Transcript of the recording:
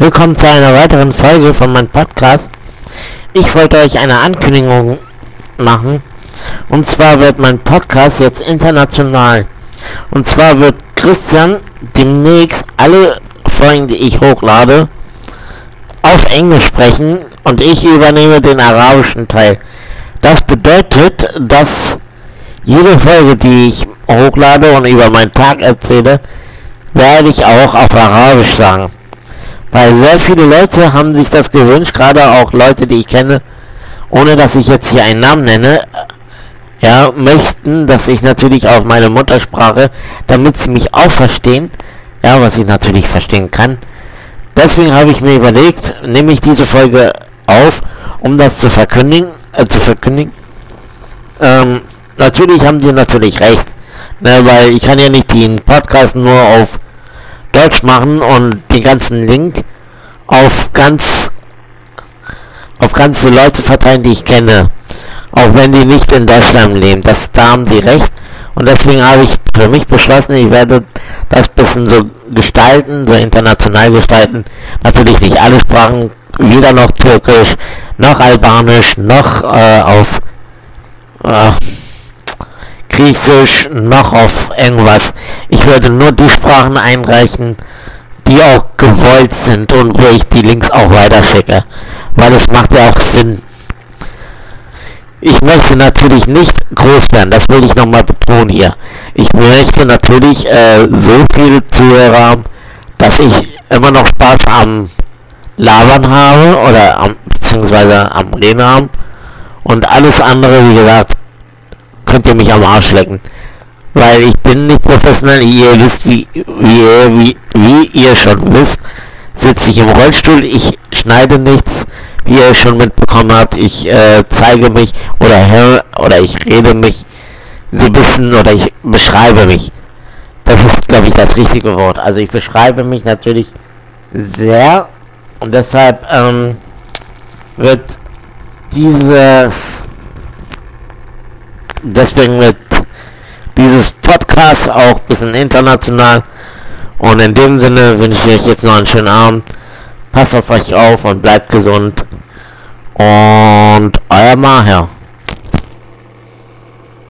Willkommen zu einer weiteren Folge von meinem Podcast. Ich wollte euch eine Ankündigung machen. Und zwar wird mein Podcast jetzt international. Und zwar wird Christian demnächst alle Folgen, die ich hochlade, auf Englisch sprechen und ich übernehme den arabischen Teil. Das bedeutet, dass jede Folge, die ich hochlade und über meinen Tag erzähle, werde ich auch auf Arabisch sagen. Weil sehr viele Leute haben sich das gewünscht, gerade auch Leute, die ich kenne, ohne dass ich jetzt hier einen Namen nenne, ja, möchten, dass ich natürlich auf meine Muttersprache, damit sie mich auch verstehen, ja, was ich natürlich verstehen kann. Deswegen habe ich mir überlegt, nehme ich diese Folge auf, um das zu verkündigen, äh, zu verkündigen. Ähm, natürlich haben sie natürlich recht, ne, weil ich kann ja nicht den Podcast nur auf Deutsch machen und den ganzen Link auf ganz auf ganze Leute verteilen, die ich kenne. Auch wenn die nicht in Deutschland leben. Das, da haben sie recht. Und deswegen habe ich für mich beschlossen, ich werde das bisschen so gestalten, so international gestalten. Natürlich nicht alle Sprachen, weder noch Türkisch, noch Albanisch, noch äh, auf äh, Griechisch, noch auf irgendwas. Ich werde nur die Sprachen einreichen, die auch gewollt sind und wo ich die Links auch weiterschicke. Weil es macht ja auch Sinn. Ich möchte natürlich nicht groß werden, das will ich nochmal betonen hier. Ich möchte natürlich äh, so viele Zuhörer haben, dass ich immer noch Spaß am Labern habe oder am, beziehungsweise am Reden haben. Und alles andere, wie gesagt, könnt ihr mich am Arsch lecken. Weil ich bin nicht professionell, ihr wisst, wie, wie, wie, wie ihr schon wisst, sitze ich im Rollstuhl, ich schneide nichts, wie ihr schon mitbekommen habt, ich äh, zeige mich oder höre oder ich rede mich so ein bisschen oder ich beschreibe mich. Das ist, glaube ich, das richtige Wort. Also ich beschreibe mich natürlich sehr und deshalb ähm, wird diese deswegen wird dieses Podcast auch ein bisschen international. Und in dem Sinne wünsche ich euch jetzt noch einen schönen Abend. Passt auf euch auf und bleibt gesund. Und euer Maher.